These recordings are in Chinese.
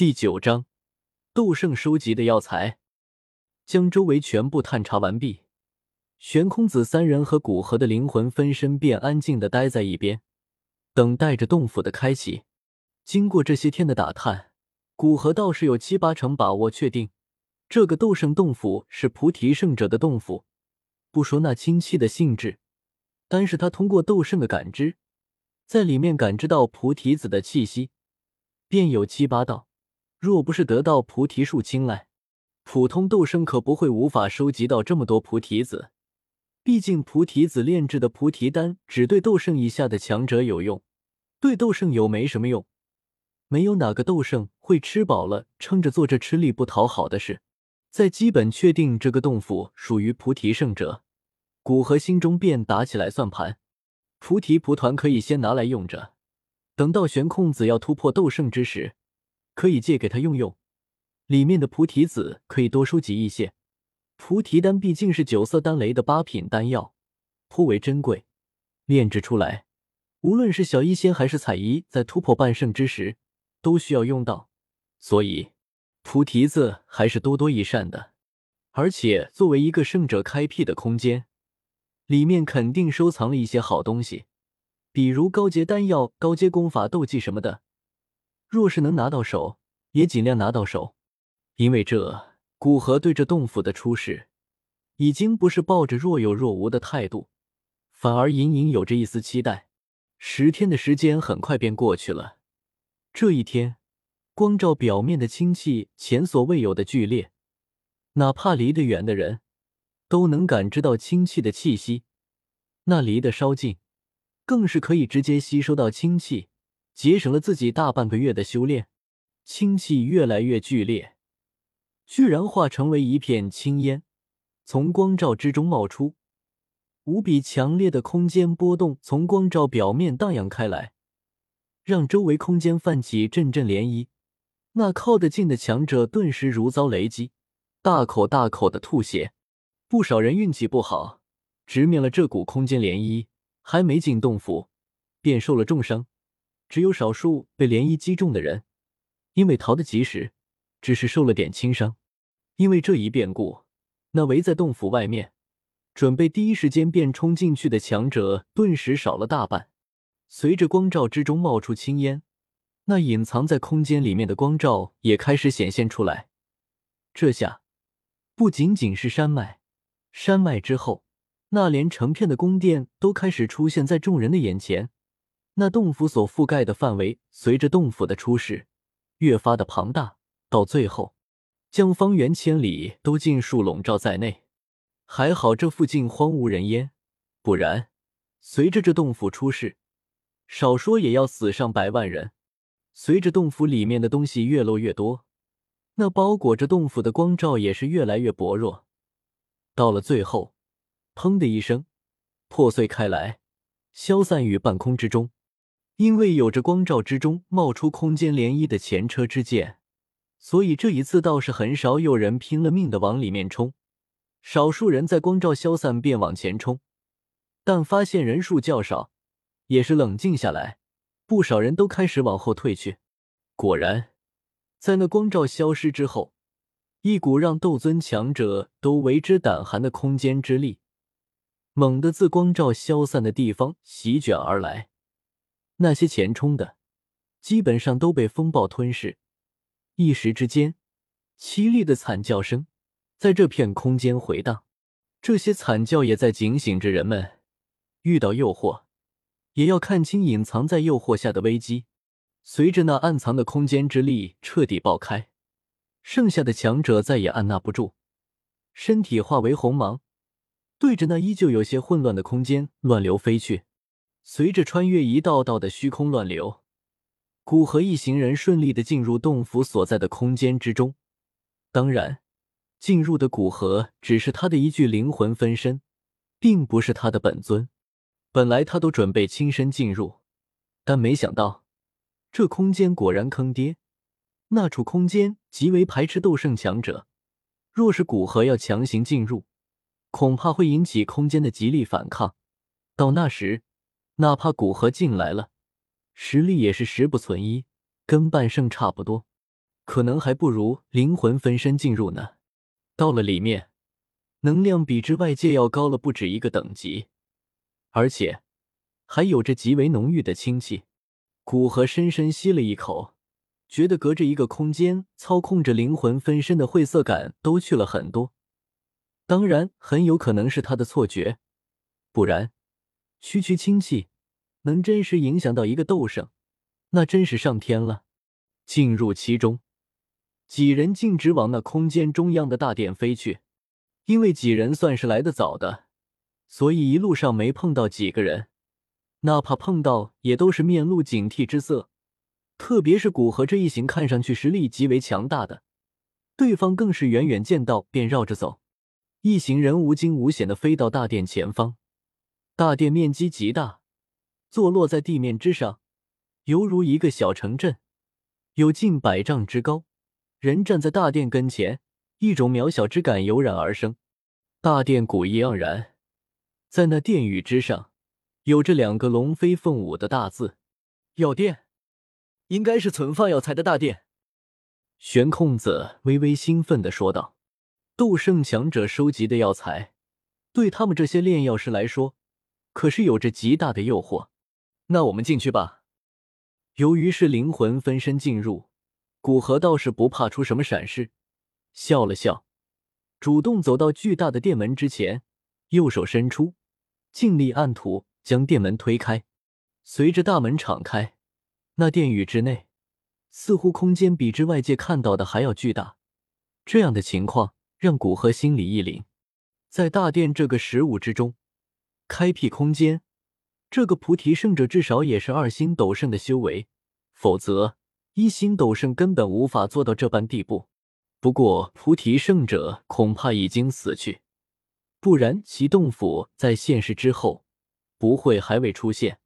第九章，斗圣收集的药材。将周围全部探查完毕，玄空子三人和古河的灵魂分身便安静的待在一边，等待着洞府的开启。经过这些天的打探，古河倒是有七八成把握确定，这个斗圣洞府是菩提圣者的洞府。不说那清气的性质，单是他通过斗圣的感知，在里面感知到菩提子的气息，便有七八道。若不是得到菩提树青睐，普通斗圣可不会无法收集到这么多菩提子。毕竟菩提子炼制的菩提丹只对斗圣以下的强者有用，对斗圣有没什么用。没有哪个斗圣会吃饱了撑着做这吃力不讨好的事。在基本确定这个洞府属于菩提圣者，古河心中便打起来算盘。菩提蒲团可以先拿来用着，等到悬空子要突破斗圣之时。可以借给他用用，里面的菩提子可以多收集一些。菩提丹毕竟是九色丹雷的八品丹药，颇为珍贵，炼制出来，无论是小医仙还是彩衣，在突破半圣之时都需要用到，所以菩提子还是多多益善的。而且作为一个圣者开辟的空间，里面肯定收藏了一些好东西，比如高阶丹药、高阶功法、斗技什么的。若是能拿到手，也尽量拿到手，因为这古河对这洞府的出世，已经不是抱着若有若无的态度，反而隐隐有着一丝期待。十天的时间很快便过去了，这一天，光照表面的氢气前所未有的剧烈，哪怕离得远的人，都能感知到氢气的气息；那离得稍近，更是可以直接吸收到氢气。节省了自己大半个月的修炼，氢气越来越剧烈，居然化成为一片青烟，从光照之中冒出。无比强烈的空间波动从光照表面荡漾开来，让周围空间泛起阵阵涟漪。那靠得近的强者顿时如遭雷击，大口大口的吐血。不少人运气不好，直面了这股空间涟漪，还没进洞府，便受了重伤。只有少数被涟漪击中的人，因为逃得及时，只是受了点轻伤。因为这一变故，那围在洞府外面，准备第一时间便冲进去的强者，顿时少了大半。随着光照之中冒出青烟，那隐藏在空间里面的光照也开始显现出来。这下，不仅仅是山脉，山脉之后，那连成片的宫殿都开始出现在众人的眼前。那洞府所覆盖的范围，随着洞府的出世，越发的庞大，到最后，将方圆千里都尽数笼罩在内。还好这附近荒无人烟，不然，随着这洞府出世，少说也要死上百万人。随着洞府里面的东西越落越多，那包裹着洞府的光照也是越来越薄弱。到了最后，砰的一声，破碎开来，消散于半空之中。因为有着光照之中冒出空间涟漪的前车之鉴，所以这一次倒是很少有人拼了命的往里面冲。少数人在光照消散便往前冲，但发现人数较少，也是冷静下来。不少人都开始往后退去。果然，在那光照消失之后，一股让斗尊强者都为之胆寒的空间之力，猛地自光照消散的地方席卷而来。那些前冲的，基本上都被风暴吞噬。一时之间，凄厉的惨叫声在这片空间回荡。这些惨叫也在警醒着人们：遇到诱惑，也要看清隐藏在诱惑下的危机。随着那暗藏的空间之力彻底爆开，剩下的强者再也按捺不住，身体化为红芒，对着那依旧有些混乱的空间乱流飞去。随着穿越一道道的虚空乱流，古河一行人顺利的进入洞府所在的空间之中。当然，进入的古河只是他的一具灵魂分身，并不是他的本尊。本来他都准备亲身进入，但没想到这空间果然坑爹。那处空间极为排斥斗圣强者，若是古河要强行进入，恐怕会引起空间的极力反抗。到那时，哪怕古河进来了，实力也是十不存一，跟半圣差不多。可能还不如灵魂分身进入呢。到了里面，能量比之外界要高了不止一个等级，而且还有着极为浓郁的清气。古河深深吸了一口，觉得隔着一个空间操控着灵魂分身的晦涩感都去了很多。当然，很有可能是他的错觉，不然区区清气能真实影响到一个斗圣，那真是上天了。进入其中。几人径直往那空间中央的大殿飞去，因为几人算是来得早的，所以一路上没碰到几个人，哪怕碰到也都是面露警惕之色。特别是古河这一行，看上去实力极为强大的，对方更是远远见到便绕着走。一行人无惊无险的飞到大殿前方，大殿面积极大，坐落在地面之上，犹如一个小城镇，有近百丈之高。人站在大殿跟前，一种渺小之感油然而生。大殿古意盎然，在那殿宇之上，有着两个龙飞凤舞的大字“药殿”，应该是存放药材的大殿。玄空子微微兴奋的说道：“斗圣强者收集的药材，对他们这些炼药师来说，可是有着极大的诱惑。那我们进去吧。”由于是灵魂分身进入。古河倒是不怕出什么闪失，笑了笑，主动走到巨大的殿门之前，右手伸出，尽力按土将殿门推开。随着大门敞开，那殿宇之内似乎空间比之外界看到的还要巨大。这样的情况让古河心里一凛。在大殿这个十五之中开辟空间，这个菩提圣者至少也是二星斗圣的修为，否则。一星斗圣根本无法做到这般地步，不过菩提圣者恐怕已经死去，不然其洞府在现世之后不会还未出现。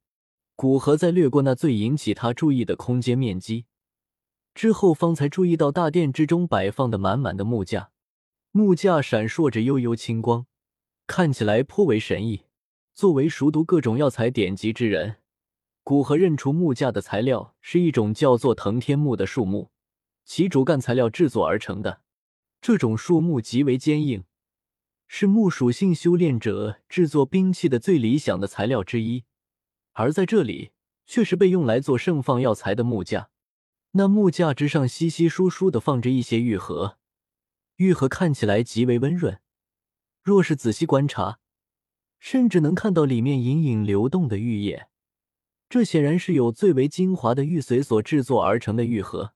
古河在掠过那最引起他注意的空间面积之后，方才注意到大殿之中摆放的满满的木架，木架闪烁着幽幽青光，看起来颇为神异。作为熟读各种药材典籍之人。古河认出木架的材料是一种叫做藤天木的树木，其主干材料制作而成的。这种树木极为坚硬，是木属性修炼者制作兵器的最理想的材料之一。而在这里，却是被用来做盛放药材的木架。那木架之上稀稀疏疏的放着一些玉盒，玉盒看起来极为温润。若是仔细观察，甚至能看到里面隐隐流动的玉液。这显然是有最为精华的玉髓所制作而成的玉盒。